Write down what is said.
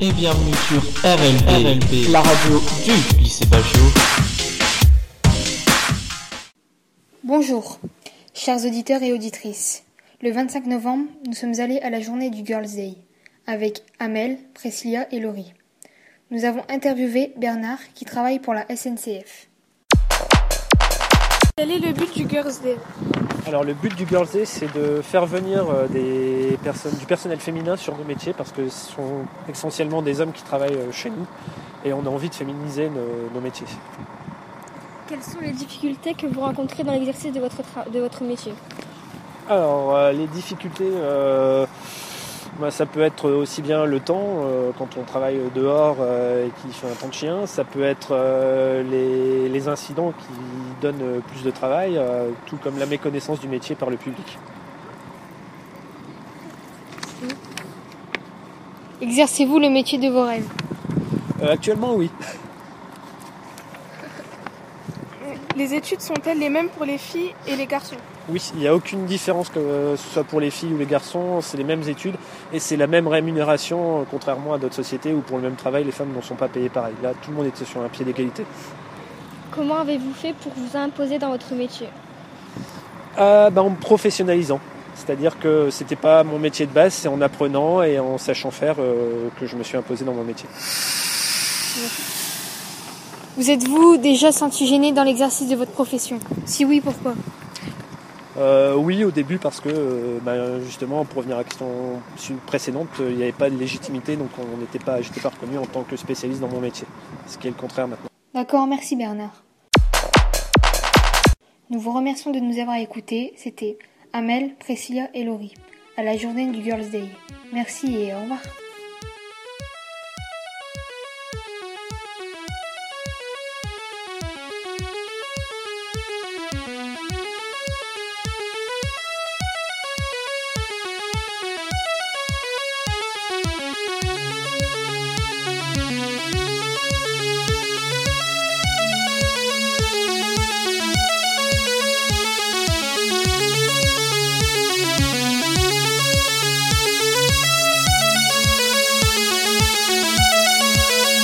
et bienvenue sur RLB, la radio du lycée Pagio. Bonjour, chers auditeurs et auditrices. Le 25 novembre, nous sommes allés à la journée du Girls Day avec Amel, Priscilla et Laurie. Nous avons interviewé Bernard qui travaille pour la SNCF. Quel est le but du Girls Day? Alors le but du Girls Day, c'est de faire venir euh, des personnes, du personnel féminin sur nos métiers parce que ce sont essentiellement des hommes qui travaillent euh, chez nous et on a envie de féminiser nos, nos métiers. Quelles sont les difficultés que vous rencontrez dans l'exercice de votre, de votre métier? Alors euh, les difficultés, euh, bah, ça peut être aussi bien le temps euh, quand on travaille dehors euh, et qu'il fait un temps de chien, ça peut être euh, les, les incidents qui donnent plus de travail, tout comme la méconnaissance du métier par le public. Exercez-vous le métier de vos rêves? Actuellement oui. Les études sont-elles les mêmes pour les filles et les garçons? Oui, il n'y a aucune différence que ce soit pour les filles ou les garçons, c'est les mêmes études et c'est la même rémunération, euh, contrairement à d'autres sociétés où pour le même travail les femmes ne sont pas payées pareil. Là, tout le monde est sur un pied d'égalité. Comment avez-vous fait pour vous imposer dans votre métier? Euh, bah, en me professionnalisant. C'est-à-dire que c'était pas mon métier de base, c'est en apprenant et en sachant faire euh, que je me suis imposé dans mon métier. Vous êtes-vous déjà senti gêné dans l'exercice de votre profession? Si oui, pourquoi? Euh, oui, au début parce que euh, bah, justement, pour revenir à la question précédente, euh, il n'y avait pas de légitimité, donc on n'était pas, j'étais pas reconnu en tant que spécialiste dans mon métier. Ce qui est le contraire maintenant. D'accord, merci Bernard. Nous vous remercions de nous avoir écoutés. C'était Amel, Priscilla et Laurie à la journée du Girls Day. Merci et au revoir.